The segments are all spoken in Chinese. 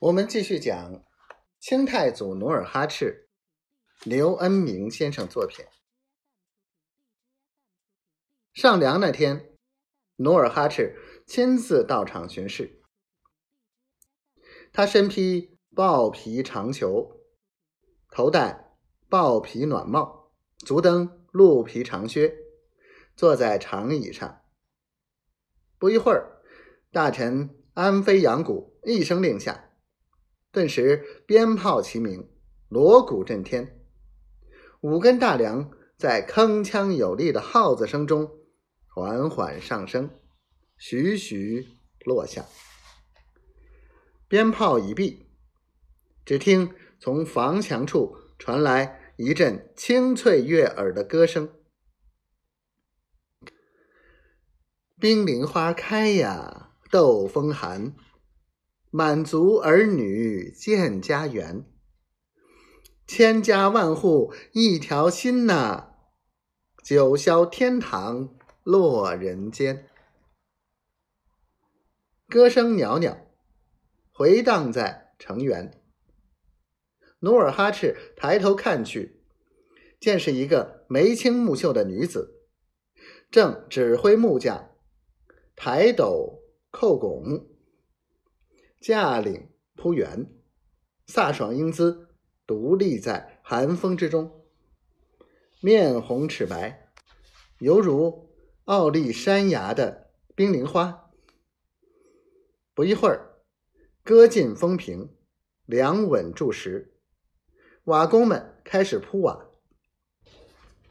我们继续讲清太祖努尔哈赤，刘恩明先生作品。上梁那天，努尔哈赤亲自到场巡视。他身披豹皮长裘，头戴豹皮暖帽，足蹬鹿皮长靴，坐在长椅上。不一会儿，大臣安飞扬谷一声令下。顿时，鞭炮齐鸣，锣鼓震天，五根大梁在铿锵有力的号子声中缓缓上升，徐徐落下。鞭炮已毕，只听从房墙处传来一阵清脆悦耳的歌声：“冰凌花开呀，斗风寒。”满足儿女建家园，千家万户一条心呐，九霄天堂落人间。歌声袅袅，回荡在城垣。努尔哈赤抬头看去，见是一个眉清目秀的女子，正指挥木匠抬斗扣拱。驾领扑圆，飒爽英姿，独立在寒风之中，面红齿白，犹如傲立山崖的冰凌花。不一会儿，歌尽风平，梁稳筑实，瓦工们开始铺瓦。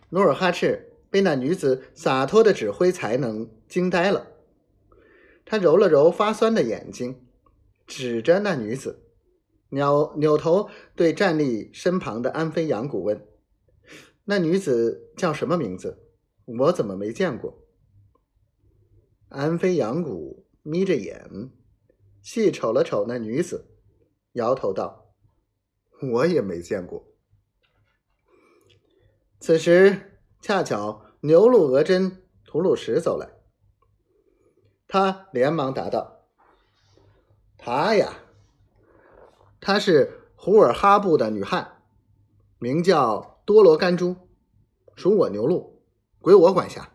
努尔哈赤被那女子洒脱的指挥才能惊呆了，他揉了揉发酸的眼睛。指着那女子，扭扭头对站立身旁的安飞扬谷问：“那女子叫什么名字？我怎么没见过？”安飞扬谷眯着眼，细瞅了瞅那女子，摇头道：“我也没见过。”此时恰巧牛鹿额真吐鲁什走来，他连忙答道。她呀，她是胡尔哈布的女汉，名叫多罗甘珠，属我牛鹿，归我管辖。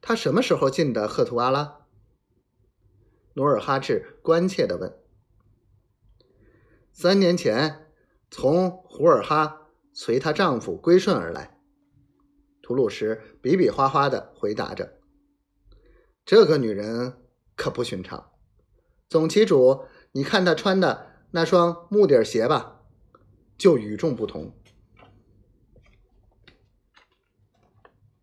她什么时候进的赫图阿拉？努尔哈赤关切的问。三年前从胡尔哈随她丈夫归顺而来。吐鲁什比比划划的回答着。这个女人。可不寻常，总旗主，你看他穿的那双木底鞋吧，就与众不同。